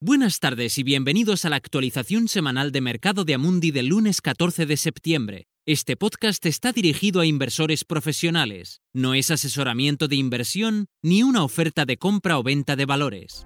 Buenas tardes y bienvenidos a la actualización semanal de mercado de Amundi del lunes 14 de septiembre. Este podcast está dirigido a inversores profesionales, no es asesoramiento de inversión ni una oferta de compra o venta de valores.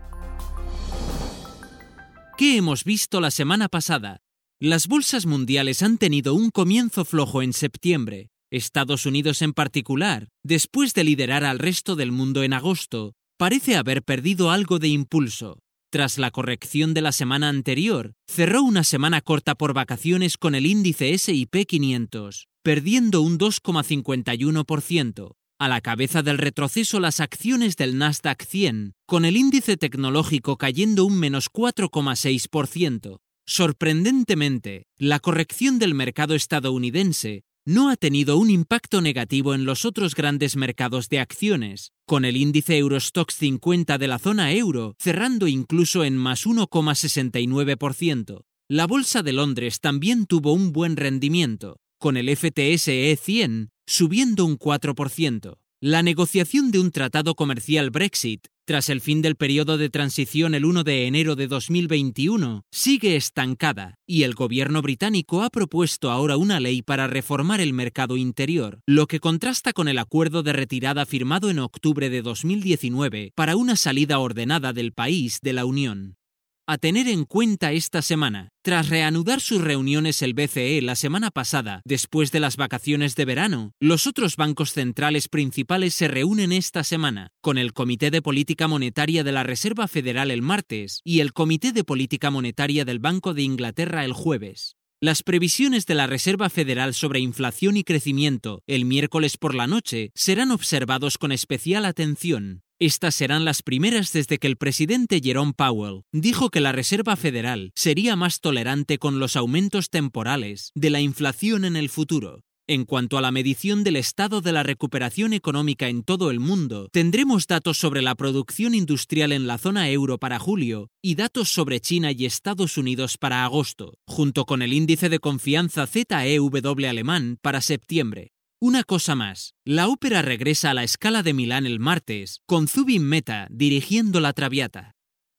¿Qué hemos visto la semana pasada? Las bolsas mundiales han tenido un comienzo flojo en septiembre. Estados Unidos en particular, después de liderar al resto del mundo en agosto, parece haber perdido algo de impulso. Tras la corrección de la semana anterior, cerró una semana corta por vacaciones con el índice SIP 500, perdiendo un 2,51%. A la cabeza del retroceso las acciones del Nasdaq 100, con el índice tecnológico cayendo un menos 4,6%. Sorprendentemente, la corrección del mercado estadounidense no ha tenido un impacto negativo en los otros grandes mercados de acciones, con el índice Eurostox 50 de la zona euro cerrando incluso en más 1,69%. La Bolsa de Londres también tuvo un buen rendimiento, con el FTSE 100 subiendo un 4%. La negociación de un tratado comercial Brexit, tras el fin del periodo de transición el 1 de enero de 2021, sigue estancada y el gobierno británico ha propuesto ahora una ley para reformar el mercado interior, lo que contrasta con el acuerdo de retirada firmado en octubre de 2019 para una salida ordenada del país de la Unión a tener en cuenta esta semana. Tras reanudar sus reuniones el BCE la semana pasada, después de las vacaciones de verano, los otros bancos centrales principales se reúnen esta semana, con el Comité de Política Monetaria de la Reserva Federal el martes y el Comité de Política Monetaria del Banco de Inglaterra el jueves. Las previsiones de la Reserva Federal sobre inflación y crecimiento el miércoles por la noche serán observados con especial atención. Estas serán las primeras desde que el presidente Jerome Powell dijo que la Reserva Federal sería más tolerante con los aumentos temporales de la inflación en el futuro. En cuanto a la medición del estado de la recuperación económica en todo el mundo, tendremos datos sobre la producción industrial en la zona euro para julio y datos sobre China y Estados Unidos para agosto, junto con el índice de confianza ZEW alemán para septiembre. Una cosa más, la ópera regresa a la escala de Milán el martes, con Zubin Meta dirigiendo la Traviata.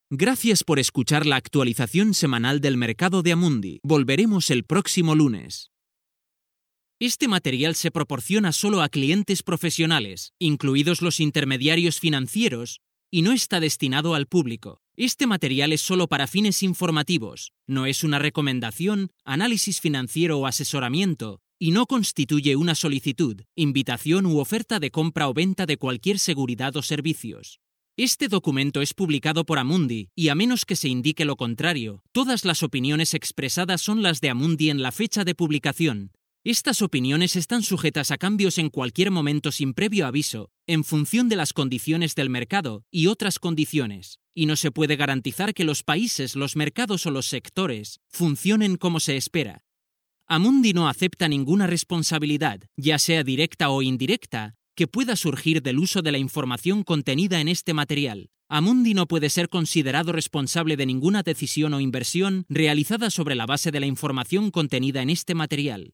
Gracias por escuchar la actualización semanal del mercado de Amundi. Volveremos el próximo lunes. Este material se proporciona solo a clientes profesionales, incluidos los intermediarios financieros, y no está destinado al público. Este material es solo para fines informativos, no es una recomendación, análisis financiero o asesoramiento, y no constituye una solicitud, invitación u oferta de compra o venta de cualquier seguridad o servicios. Este documento es publicado por Amundi y a menos que se indique lo contrario, todas las opiniones expresadas son las de Amundi en la fecha de publicación, estas opiniones están sujetas a cambios en cualquier momento sin previo aviso, en función de las condiciones del mercado y otras condiciones, y no se puede garantizar que los países, los mercados o los sectores funcionen como se espera. Amundi no acepta ninguna responsabilidad, ya sea directa o indirecta, que pueda surgir del uso de la información contenida en este material. Amundi no puede ser considerado responsable de ninguna decisión o inversión realizada sobre la base de la información contenida en este material.